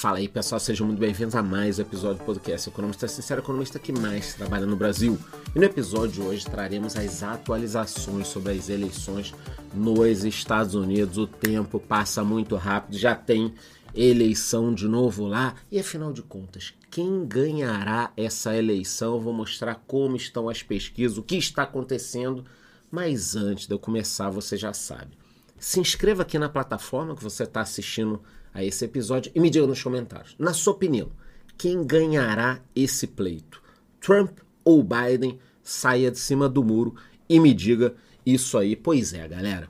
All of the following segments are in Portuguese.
Fala aí pessoal, sejam muito bem-vindos a mais um episódio do podcast Economista Sincero, economista que mais trabalha no Brasil. E no episódio de hoje traremos as atualizações sobre as eleições nos Estados Unidos. O tempo passa muito rápido, já tem eleição de novo lá. E afinal de contas, quem ganhará essa eleição? Eu vou mostrar como estão as pesquisas, o que está acontecendo. Mas antes de eu começar, você já sabe. Se inscreva aqui na plataforma que você está assistindo a esse episódio e me diga nos comentários, na sua opinião, quem ganhará esse pleito? Trump ou Biden? Saia de cima do muro e me diga isso aí. Pois é, galera.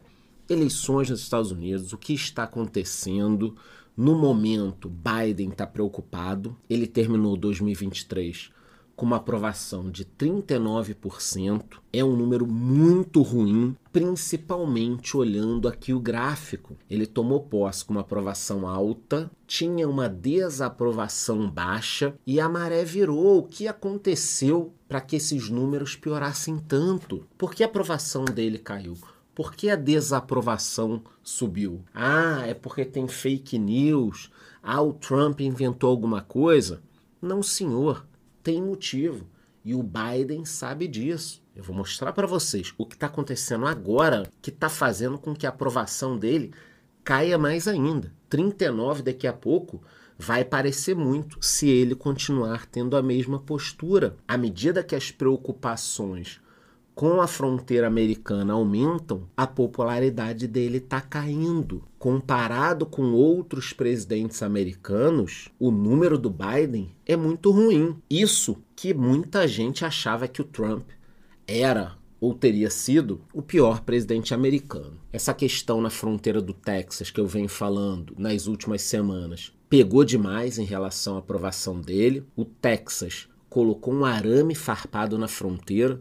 Eleições nos Estados Unidos, o que está acontecendo? No momento, Biden está preocupado. Ele terminou 2023 com uma aprovação de 39%, é um número muito ruim, principalmente olhando aqui o gráfico. Ele tomou posse com uma aprovação alta, tinha uma desaprovação baixa e a maré virou. O que aconteceu para que esses números piorassem tanto? Por que a aprovação dele caiu? Por que a desaprovação subiu? Ah, é porque tem fake news. Ah, o Trump inventou alguma coisa? Não, senhor tem motivo. E o Biden sabe disso. Eu vou mostrar para vocês o que está acontecendo agora que está fazendo com que a aprovação dele caia mais ainda. 39 daqui a pouco vai parecer muito se ele continuar tendo a mesma postura. À medida que as preocupações com a fronteira americana aumentam, a popularidade dele está caindo. Comparado com outros presidentes americanos, o número do Biden é muito ruim. Isso que muita gente achava que o Trump era ou teria sido o pior presidente americano. Essa questão na fronteira do Texas que eu venho falando nas últimas semanas pegou demais em relação à aprovação dele. O Texas colocou um arame farpado na fronteira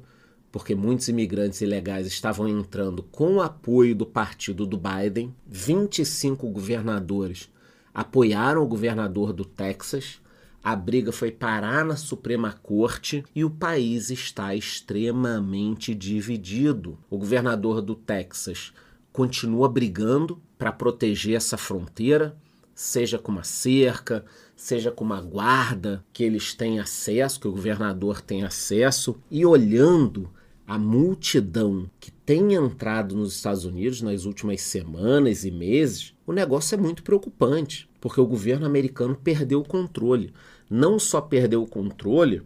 porque muitos imigrantes ilegais estavam entrando com o apoio do partido do Biden. 25 governadores apoiaram o governador do Texas. A briga foi parar na Suprema Corte e o país está extremamente dividido. O governador do Texas continua brigando para proteger essa fronteira, seja com uma cerca, seja com uma guarda que eles têm acesso, que o governador tem acesso, e olhando a multidão que tem entrado nos Estados Unidos nas últimas semanas e meses, o negócio é muito preocupante, porque o governo americano perdeu o controle. Não só perdeu o controle,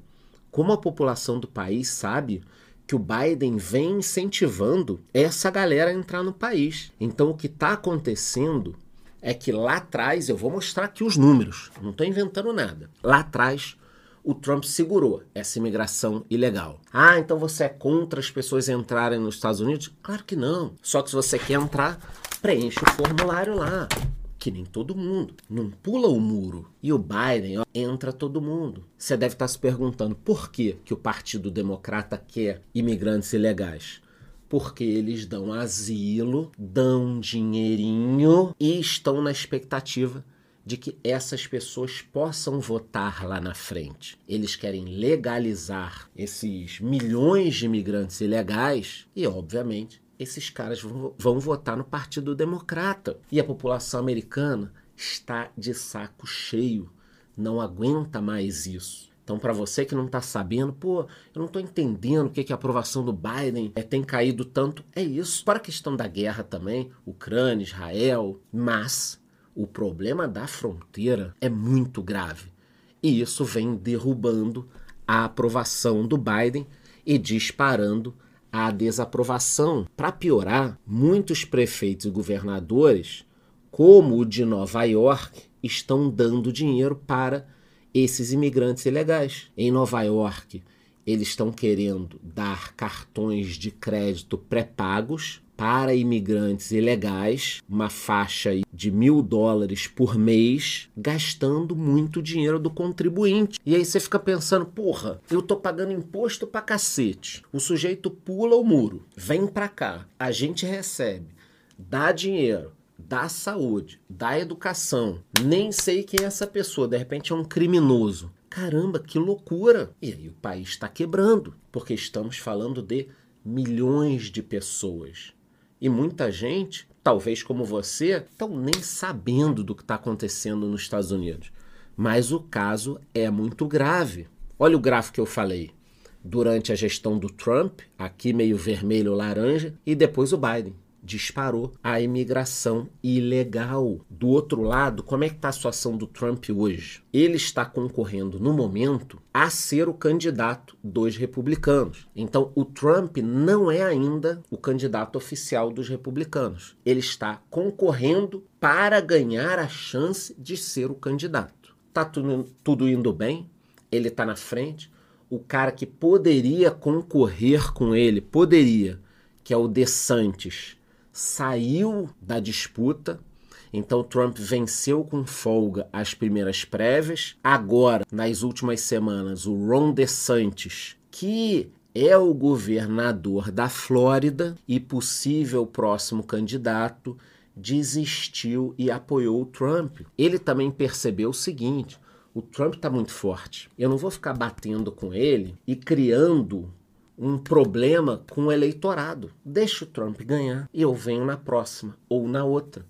como a população do país sabe que o Biden vem incentivando essa galera a entrar no país. Então o que está acontecendo é que lá atrás, eu vou mostrar aqui os números, não estou inventando nada. Lá atrás, o Trump segurou essa imigração ilegal. Ah, então você é contra as pessoas entrarem nos Estados Unidos? Claro que não. Só que se você quer entrar, preenche o formulário lá. Que nem todo mundo. Não pula o muro. E o Biden, ó, entra todo mundo. Você deve estar se perguntando por que, que o Partido Democrata quer imigrantes ilegais porque eles dão asilo, dão dinheirinho e estão na expectativa de que essas pessoas possam votar lá na frente. Eles querem legalizar esses milhões de imigrantes ilegais e, obviamente, esses caras vão, vão votar no Partido Democrata. E a população americana está de saco cheio, não aguenta mais isso. Então, para você que não está sabendo, pô, eu não estou entendendo o que, que a aprovação do Biden é, tem caído tanto. É isso. Para a questão da guerra também, Ucrânia, Israel, mas o problema da fronteira é muito grave e isso vem derrubando a aprovação do Biden e disparando a desaprovação. Para piorar, muitos prefeitos e governadores, como o de Nova York, estão dando dinheiro para esses imigrantes ilegais. Em Nova York, eles estão querendo dar cartões de crédito pré-pagos para imigrantes ilegais, uma faixa de mil dólares por mês, gastando muito dinheiro do contribuinte. E aí você fica pensando, porra, eu tô pagando imposto pra cacete. O sujeito pula o muro, vem pra cá, a gente recebe, dá dinheiro, dá saúde, dá educação. Nem sei quem é essa pessoa, de repente é um criminoso. Caramba, que loucura! E aí o país está quebrando, porque estamos falando de milhões de pessoas e muita gente, talvez como você, estão nem sabendo do que está acontecendo nos Estados Unidos. Mas o caso é muito grave. Olha o gráfico que eu falei. Durante a gestão do Trump, aqui meio vermelho laranja, e depois o Biden disparou a imigração ilegal. Do outro lado, como é que está a situação do Trump hoje? Ele está concorrendo no momento a ser o candidato dos republicanos. Então, o Trump não é ainda o candidato oficial dos republicanos. Ele está concorrendo para ganhar a chance de ser o candidato. Tá tudo, tudo indo bem? Ele está na frente. O cara que poderia concorrer com ele, poderia, que é o DeSantis, saiu da disputa. Então Trump venceu com folga as primeiras prévias. Agora, nas últimas semanas, o Ron DeSantis, que é o governador da Flórida e possível próximo candidato, desistiu e apoiou o Trump. Ele também percebeu o seguinte: o Trump está muito forte. Eu não vou ficar batendo com ele e criando um problema com o eleitorado. Deixa o Trump ganhar e eu venho na próxima ou na outra.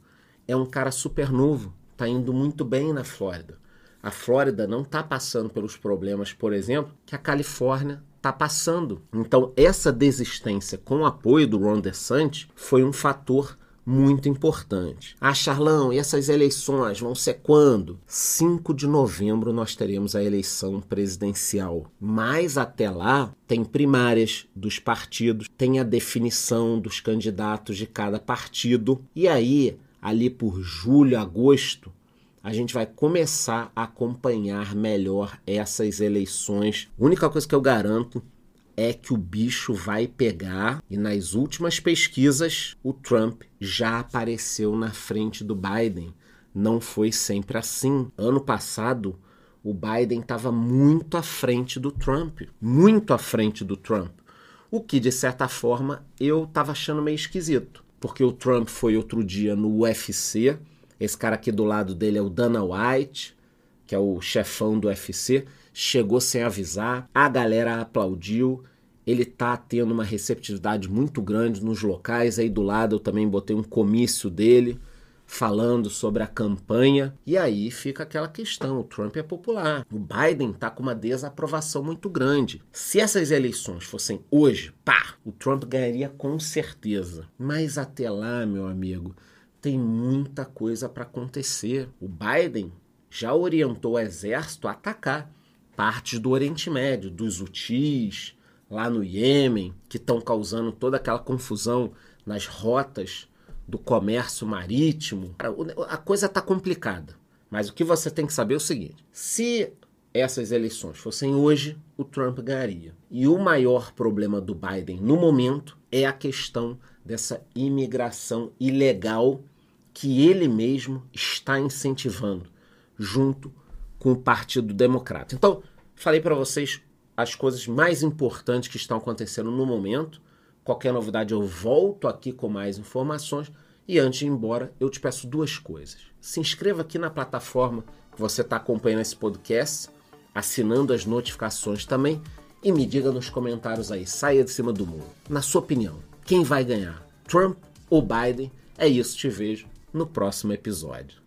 É um cara super novo, está indo muito bem na Flórida. A Flórida não está passando pelos problemas, por exemplo, que a Califórnia está passando. Então, essa desistência com o apoio do Ron DeSantis foi um fator muito importante. Ah, Charlão, e essas eleições vão ser quando? 5 de novembro nós teremos a eleição presidencial. Mas até lá tem primárias dos partidos, tem a definição dos candidatos de cada partido. E aí, ali por julho, agosto, a gente vai começar a acompanhar melhor essas eleições. A única coisa que eu garanto é que o bicho vai pegar e nas últimas pesquisas o Trump já apareceu na frente do Biden. Não foi sempre assim. Ano passado o Biden estava muito à frente do Trump, muito à frente do Trump. O que de certa forma eu estava achando meio esquisito, porque o Trump foi outro dia no UFC. Esse cara aqui do lado dele é o Dana White, que é o chefão do UFC chegou sem avisar, a galera aplaudiu. Ele tá tendo uma receptividade muito grande nos locais. Aí do lado eu também botei um comício dele falando sobre a campanha. E aí fica aquela questão: o Trump é popular, o Biden está com uma desaprovação muito grande. Se essas eleições fossem hoje, pá, o Trump ganharia com certeza. Mas até lá, meu amigo, tem muita coisa para acontecer. O Biden já orientou o exército a atacar partes do Oriente Médio, dos Houthis, lá no Iêmen, que estão causando toda aquela confusão nas rotas do comércio marítimo. A coisa está complicada. Mas o que você tem que saber é o seguinte: se essas eleições fossem hoje, o Trump ganharia. E o maior problema do Biden no momento é a questão dessa imigração ilegal que ele mesmo está incentivando, junto com o Partido Democrata. Então, falei para vocês as coisas mais importantes que estão acontecendo no momento. Qualquer novidade eu volto aqui com mais informações. E antes de ir embora, eu te peço duas coisas. Se inscreva aqui na plataforma que você está acompanhando esse podcast, assinando as notificações também. E me diga nos comentários aí, saia de cima do muro. Na sua opinião, quem vai ganhar? Trump ou Biden? É isso, te vejo no próximo episódio.